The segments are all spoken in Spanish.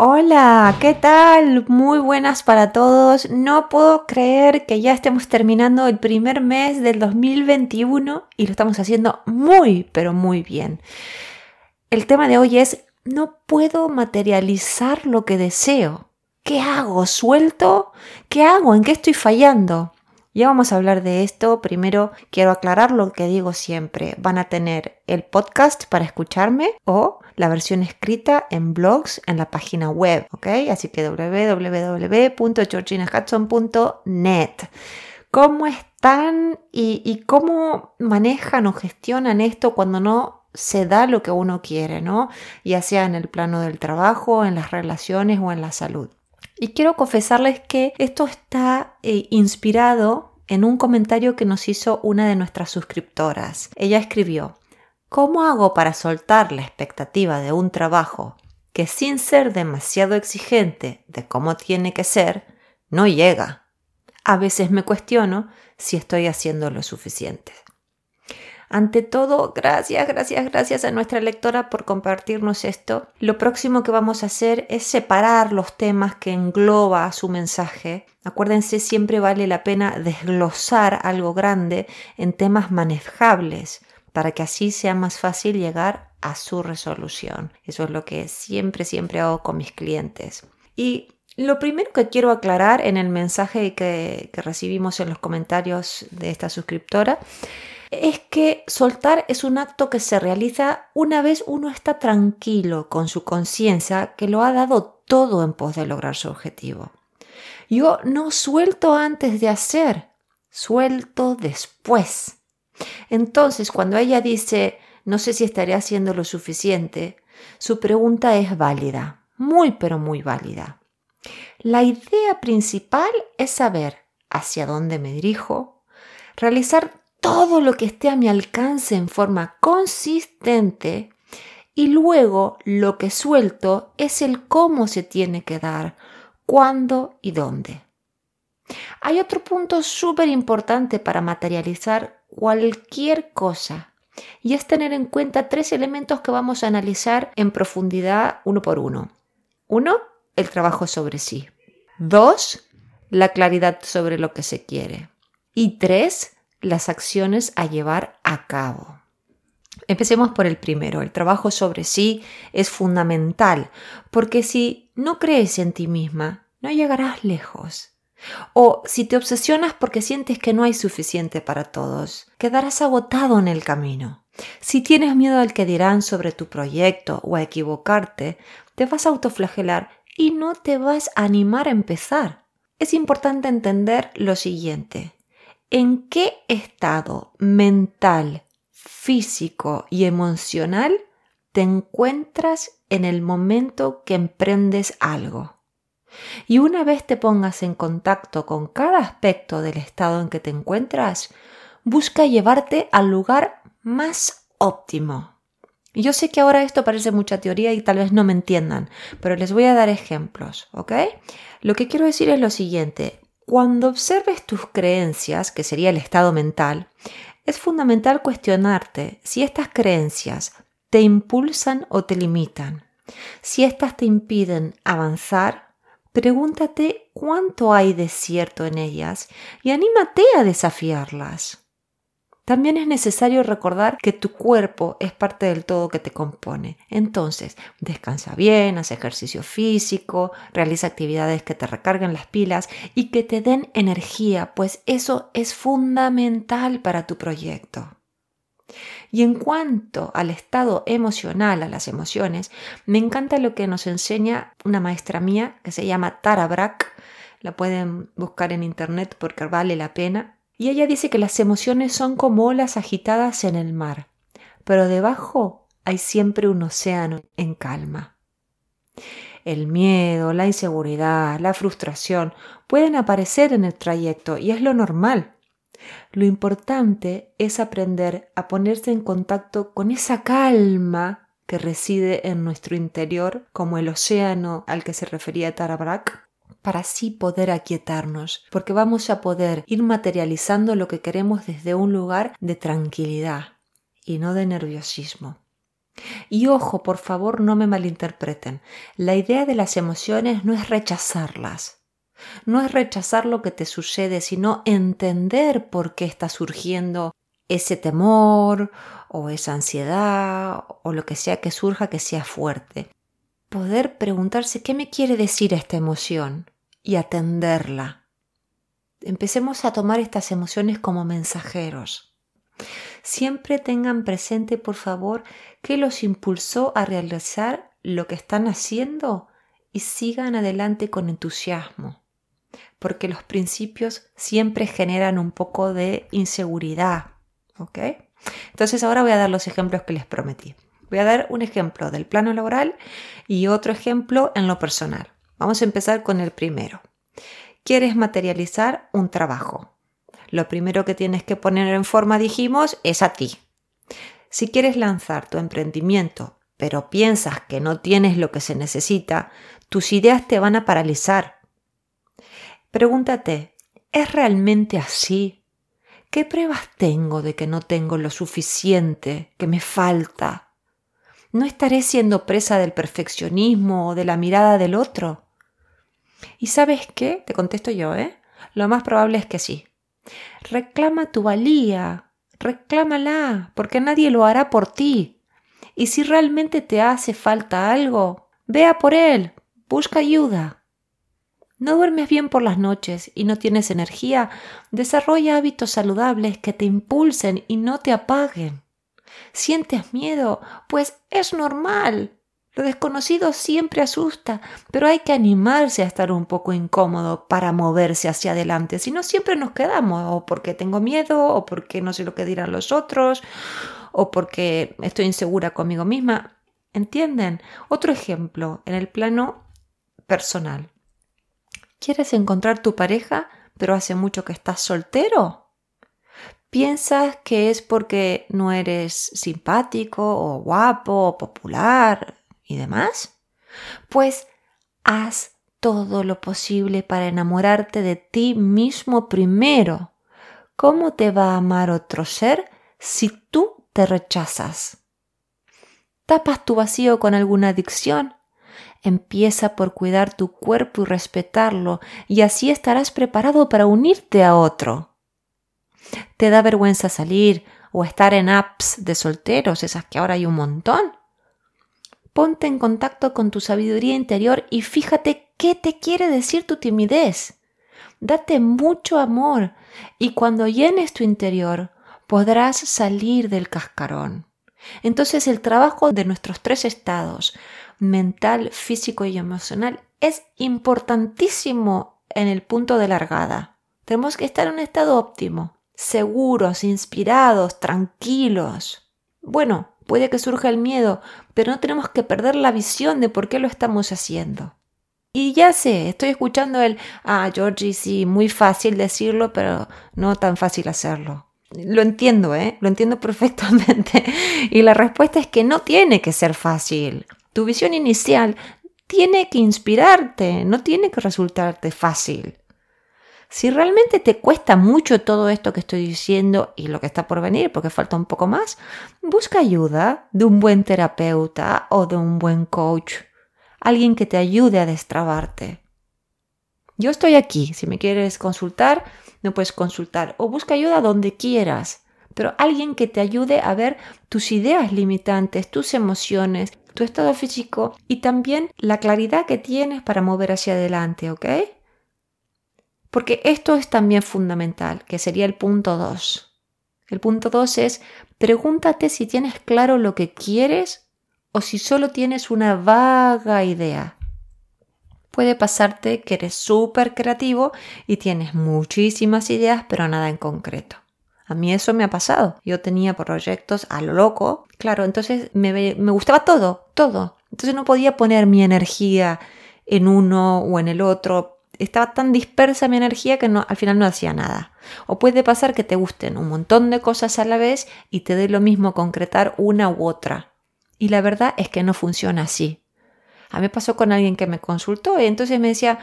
Hola, ¿qué tal? Muy buenas para todos. No puedo creer que ya estemos terminando el primer mes del 2021 y lo estamos haciendo muy, pero muy bien. El tema de hoy es, no puedo materializar lo que deseo. ¿Qué hago? ¿Suelto? ¿Qué hago? ¿En qué estoy fallando? Ya vamos a hablar de esto. Primero quiero aclarar lo que digo siempre. Van a tener el podcast para escucharme o la versión escrita en blogs en la página web. Así que www.georginahudson.net. ¿Cómo están y, y cómo manejan o gestionan esto cuando no se da lo que uno quiere, ¿no? Ya sea en el plano del trabajo, en las relaciones o en la salud. Y quiero confesarles que esto está eh, inspirado en un comentario que nos hizo una de nuestras suscriptoras. Ella escribió, ¿Cómo hago para soltar la expectativa de un trabajo que sin ser demasiado exigente de cómo tiene que ser, no llega? A veces me cuestiono si estoy haciendo lo suficiente. Ante todo, gracias, gracias, gracias a nuestra lectora por compartirnos esto. Lo próximo que vamos a hacer es separar los temas que engloba su mensaje. Acuérdense, siempre vale la pena desglosar algo grande en temas manejables para que así sea más fácil llegar a su resolución. Eso es lo que siempre, siempre hago con mis clientes. Y lo primero que quiero aclarar en el mensaje que, que recibimos en los comentarios de esta suscriptora es que soltar es un acto que se realiza una vez uno está tranquilo con su conciencia que lo ha dado todo en pos de lograr su objetivo. Yo no suelto antes de hacer, suelto después. Entonces, cuando ella dice, no sé si estaré haciendo lo suficiente, su pregunta es válida, muy pero muy válida. La idea principal es saber hacia dónde me dirijo, realizar todo lo que esté a mi alcance en forma consistente y luego lo que suelto es el cómo se tiene que dar, cuándo y dónde. Hay otro punto súper importante para materializar cualquier cosa y es tener en cuenta tres elementos que vamos a analizar en profundidad uno por uno. Uno, el trabajo sobre sí. Dos, la claridad sobre lo que se quiere. Y tres, las acciones a llevar a cabo. Empecemos por el primero. El trabajo sobre sí es fundamental porque si no crees en ti misma, no llegarás lejos. O si te obsesionas porque sientes que no hay suficiente para todos, quedarás agotado en el camino. Si tienes miedo al que dirán sobre tu proyecto o a equivocarte, te vas a autoflagelar y no te vas a animar a empezar. Es importante entender lo siguiente. ¿En qué estado mental, físico y emocional te encuentras en el momento que emprendes algo? Y una vez te pongas en contacto con cada aspecto del estado en que te encuentras, busca llevarte al lugar más óptimo. Yo sé que ahora esto parece mucha teoría y tal vez no me entiendan, pero les voy a dar ejemplos, ¿ok? Lo que quiero decir es lo siguiente, cuando observes tus creencias, que sería el estado mental, es fundamental cuestionarte si estas creencias te impulsan o te limitan. Si estas te impiden avanzar, pregúntate cuánto hay de cierto en ellas y anímate a desafiarlas. También es necesario recordar que tu cuerpo es parte del todo que te compone. Entonces, descansa bien, haz ejercicio físico, realiza actividades que te recarguen las pilas y que te den energía, pues eso es fundamental para tu proyecto. Y en cuanto al estado emocional, a las emociones, me encanta lo que nos enseña una maestra mía que se llama Tara Brack. La pueden buscar en internet porque vale la pena. Y ella dice que las emociones son como olas agitadas en el mar, pero debajo hay siempre un océano en calma. El miedo, la inseguridad, la frustración pueden aparecer en el trayecto y es lo normal. Lo importante es aprender a ponerse en contacto con esa calma que reside en nuestro interior, como el océano al que se refería Tarabrak, para así poder aquietarnos, porque vamos a poder ir materializando lo que queremos desde un lugar de tranquilidad y no de nerviosismo. Y ojo, por favor, no me malinterpreten. La idea de las emociones no es rechazarlas. No es rechazar lo que te sucede, sino entender por qué está surgiendo ese temor o esa ansiedad o lo que sea que surja que sea fuerte. Poder preguntarse qué me quiere decir esta emoción y atenderla. Empecemos a tomar estas emociones como mensajeros. Siempre tengan presente, por favor, qué los impulsó a realizar lo que están haciendo y sigan adelante con entusiasmo, porque los principios siempre generan un poco de inseguridad. ¿Ok? Entonces ahora voy a dar los ejemplos que les prometí. Voy a dar un ejemplo del plano laboral y otro ejemplo en lo personal. Vamos a empezar con el primero. Quieres materializar un trabajo. Lo primero que tienes que poner en forma, dijimos, es a ti. Si quieres lanzar tu emprendimiento, pero piensas que no tienes lo que se necesita, tus ideas te van a paralizar. Pregúntate, ¿es realmente así? ¿Qué pruebas tengo de que no tengo lo suficiente, que me falta? ¿No estaré siendo presa del perfeccionismo o de la mirada del otro? ¿Y sabes qué? Te contesto yo, ¿eh? Lo más probable es que sí. Reclama tu valía, reclámala, porque nadie lo hará por ti. Y si realmente te hace falta algo, vea por él, busca ayuda. No duermes bien por las noches y no tienes energía, desarrolla hábitos saludables que te impulsen y no te apaguen. ¿Sientes miedo? Pues es normal. Lo desconocido siempre asusta, pero hay que animarse a estar un poco incómodo para moverse hacia adelante, si no siempre nos quedamos, o porque tengo miedo, o porque no sé lo que dirán los otros, o porque estoy insegura conmigo misma. ¿Entienden? Otro ejemplo en el plano personal. ¿Quieres encontrar tu pareja, pero hace mucho que estás soltero? ¿Piensas que es porque no eres simpático o guapo o popular y demás? Pues haz todo lo posible para enamorarte de ti mismo primero. ¿Cómo te va a amar otro ser si tú te rechazas? ¿Tapas tu vacío con alguna adicción? Empieza por cuidar tu cuerpo y respetarlo, y así estarás preparado para unirte a otro. ¿Te da vergüenza salir o estar en apps de solteros, esas que ahora hay un montón? Ponte en contacto con tu sabiduría interior y fíjate qué te quiere decir tu timidez. Date mucho amor y cuando llenes tu interior podrás salir del cascarón. Entonces el trabajo de nuestros tres estados, mental, físico y emocional, es importantísimo en el punto de largada. Tenemos que estar en un estado óptimo, seguros, inspirados, tranquilos. Bueno, puede que surja el miedo, pero no tenemos que perder la visión de por qué lo estamos haciendo. Y ya sé, estoy escuchando el, ah, Georgie, sí, muy fácil decirlo, pero no tan fácil hacerlo. Lo entiendo, ¿eh? Lo entiendo perfectamente. Y la respuesta es que no tiene que ser fácil. Tu visión inicial tiene que inspirarte, no tiene que resultarte fácil. Si realmente te cuesta mucho todo esto que estoy diciendo y lo que está por venir, porque falta un poco más, busca ayuda de un buen terapeuta o de un buen coach, alguien que te ayude a destrabarte. Yo estoy aquí, si me quieres consultar, me puedes consultar o busca ayuda donde quieras, pero alguien que te ayude a ver tus ideas limitantes, tus emociones, tu estado físico y también la claridad que tienes para mover hacia adelante, ¿ok? Porque esto es también fundamental, que sería el punto 2. El punto 2 es pregúntate si tienes claro lo que quieres o si solo tienes una vaga idea. Puede pasarte que eres súper creativo y tienes muchísimas ideas pero nada en concreto. A mí eso me ha pasado. Yo tenía proyectos a lo loco. Claro, entonces me, me gustaba todo, todo. Entonces no podía poner mi energía en uno o en el otro estaba tan dispersa mi energía que no, al final no hacía nada. O puede pasar que te gusten un montón de cosas a la vez y te dé lo mismo concretar una u otra. Y la verdad es que no funciona así. A mí pasó con alguien que me consultó y entonces me decía,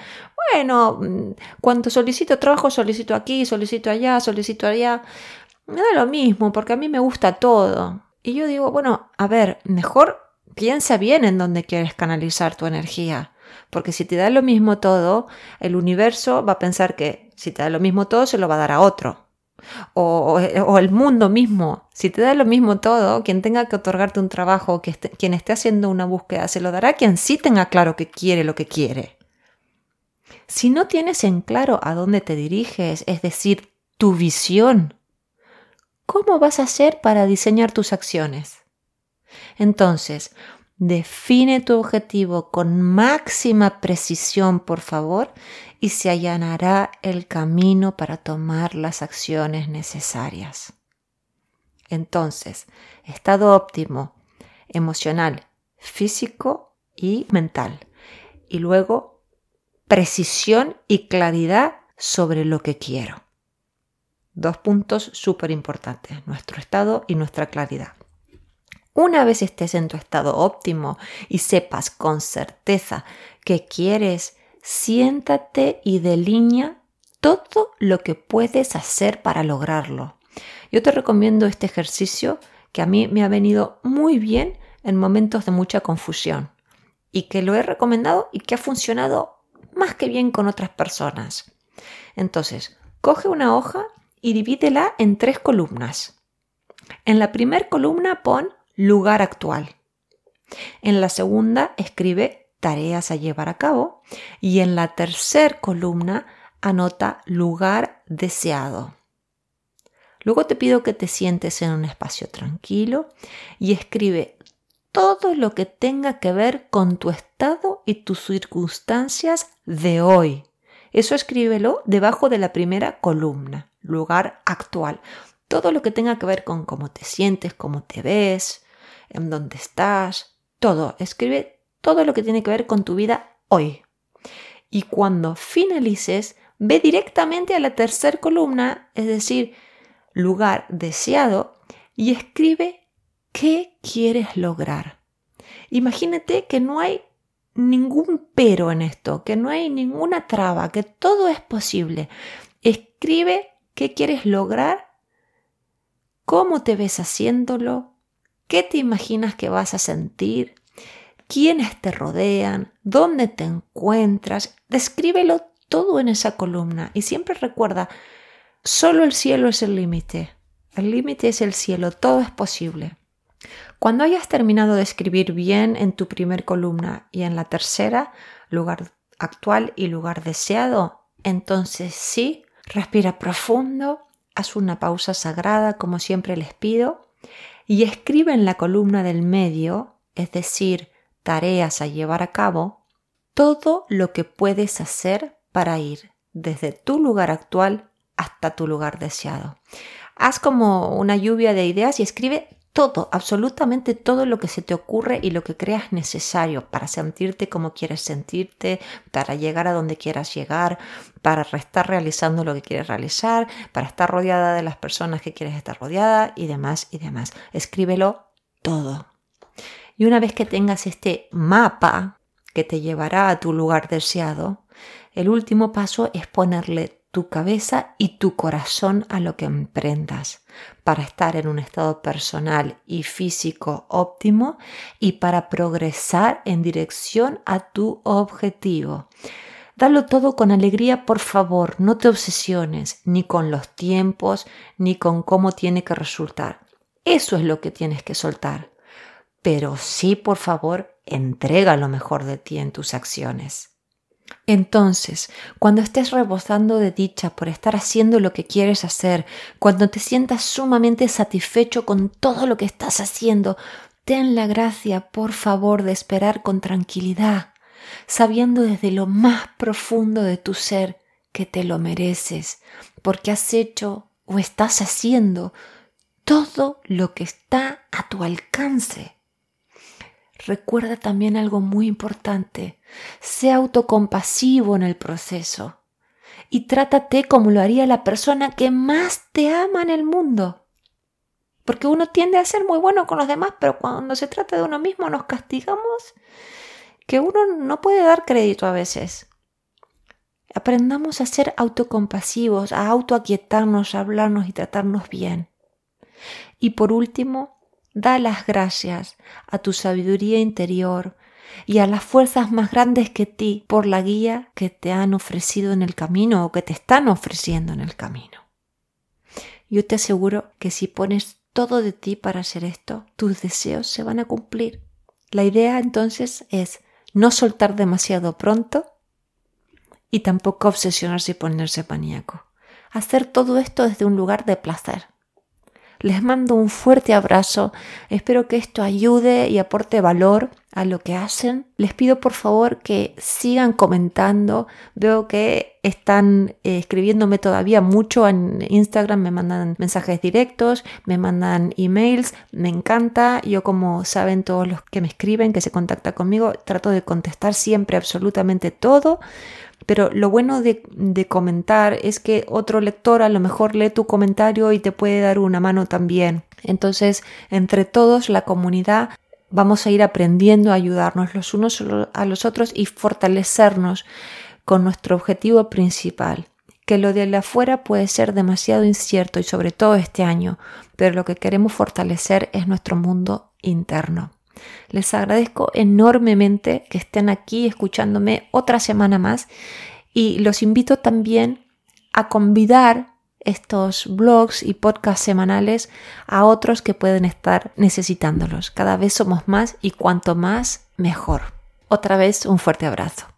bueno, mm, cuando solicito trabajo, solicito aquí, solicito allá, solicito allá. Me da lo mismo porque a mí me gusta todo. Y yo digo, bueno, a ver, mejor piensa bien en dónde quieres canalizar tu energía. Porque si te da lo mismo todo, el universo va a pensar que si te da lo mismo todo, se lo va a dar a otro. O, el mundo mismo. Si te da lo mismo todo, quien tenga que otorgarte un trabajo, que quien esté haciendo una búsqueda, se lo dará a quien sí tenga claro que quiere lo que quiere. Si no tienes en claro a dónde te diriges, es decir, tu visión, ¿cómo vas a hacer para diseñar tus acciones? Entonces, define tu objetivo con máxima precisión, por favor, y se allanará el camino para tomar las acciones necesarias. Entonces, estado óptimo, emocional, físico y mental. Y luego, precisión y claridad sobre lo que quiero. Dos puntos súper importantes, nuestro estado y nuestra claridad. Una vez estés en tu estado óptimo y sepas con certeza que quieres, siéntate y delinea todo lo que puedes hacer para lograrlo. Yo te recomiendo este ejercicio que a mí me ha venido muy bien en momentos de mucha confusión y que lo he recomendado y que ha funcionado más que bien con otras personas. Entonces, coge una hoja y divídela en tres columnas. En la primera columna pon lugar actual. En la segunda escribe tareas a llevar a cabo y en la tercera columna anota lugar deseado. Luego te pido que te sientes en un espacio tranquilo y escribe todo lo que tenga que ver con tu estado y tus circunstancias de hoy. Eso escríbelo debajo de la primera columna, lugar actual. Todo lo que tenga que ver con cómo te sientes, cómo te ves, en dónde estás, todo. Escribe todo lo que tiene que ver con tu vida hoy. Y cuando finalices, ve directamente a la tercera columna, es decir, lugar deseado, y escribe qué quieres lograr. Imagínate que no hay ningún pero en esto, que no hay ninguna traba, que todo es posible. Escribe qué quieres lograr, cómo te ves haciéndolo, ¿Qué te imaginas que vas a sentir? ¿Quiénes te rodean? ¿Dónde te encuentras? Descríbelo todo en esa columna y siempre recuerda, solo el cielo es el límite. El límite es el cielo, todo es posible. Cuando hayas terminado de escribir bien en tu primer columna y en la tercera, lugar actual y lugar deseado, entonces sí, respira profundo, haz una pausa sagrada como siempre les pido y escribe en la columna del medio, es decir, tareas a llevar a cabo, todo lo que puedes hacer para ir desde tu lugar actual hasta tu lugar deseado. Haz como una lluvia de ideas y escribe todo, absolutamente todo lo que se te ocurre y lo que creas necesario para sentirte como quieres sentirte, para llegar a donde quieras llegar, para estar realizando lo que quieres realizar, para estar rodeada de las personas que quieres estar rodeada y demás y demás. Escríbelo todo. Y una vez que tengas este mapa que te llevará a tu lugar deseado, el último paso es ponerle tu cabeza y tu corazón a lo que emprendas para estar en un estado personal y físico óptimo y para progresar en dirección a tu objetivo. Dalo todo con alegría, por favor, no te obsesiones ni con los tiempos ni con cómo tiene que resultar. Eso es lo que tienes que soltar. Pero sí, por favor, entrega lo mejor de ti en tus acciones. Entonces, cuando estés rebosando de dicha por estar haciendo lo que quieres hacer, cuando te sientas sumamente satisfecho con todo lo que estás haciendo, ten la gracia, por favor, de esperar con tranquilidad, sabiendo desde lo más profundo de tu ser que te lo mereces, porque has hecho o estás haciendo todo lo que está a tu alcance. Recuerda también algo muy importante. Sea autocompasivo en el proceso y trátate como lo haría la persona que más te ama en el mundo. Porque uno tiende a ser muy bueno con los demás, pero cuando se trata de uno mismo nos castigamos que uno no puede dar crédito a veces. Aprendamos a ser autocompasivos, a autoaquietarnos, a hablarnos y tratarnos bien. Y por último, Da las gracias a tu sabiduría interior y a las fuerzas más grandes que ti por la guía que te han ofrecido en el camino o que te están ofreciendo en el camino. Yo te aseguro que si pones todo de ti para hacer esto, tus deseos se van a cumplir. La idea entonces es no soltar demasiado pronto y tampoco obsesionarse y ponerse paníaco. Hacer todo esto desde un lugar de placer. Les mando un fuerte abrazo. Espero que esto ayude y aporte valor a lo que hacen. Les pido por favor que sigan comentando. Veo que están eh, escribiéndome todavía mucho en Instagram, me mandan mensajes directos, me mandan emails, me encanta. Yo como saben todos los que me escriben, que se contactan conmigo, trato de contestar siempre absolutamente todo. Pero lo bueno de, comentar es que otro lector a lo mejor lee tu comentario y te puede dar una mano también. Entonces, entre todos, la comunidad, vamos a ir aprendiendo a ayudarnos los unos a los otros y fortalecernos con nuestro objetivo principal. Que lo de afuera puede ser demasiado incierto y sobre todo este año, pero lo que queremos fortalecer es nuestro mundo interno. Les agradezco enormemente que estén aquí escuchándome otra semana más y los invito también a convidar estos blogs y podcasts semanales a otros que pueden estar necesitándolos. Cada vez somos más y cuanto más, mejor. Otra vez un fuerte abrazo.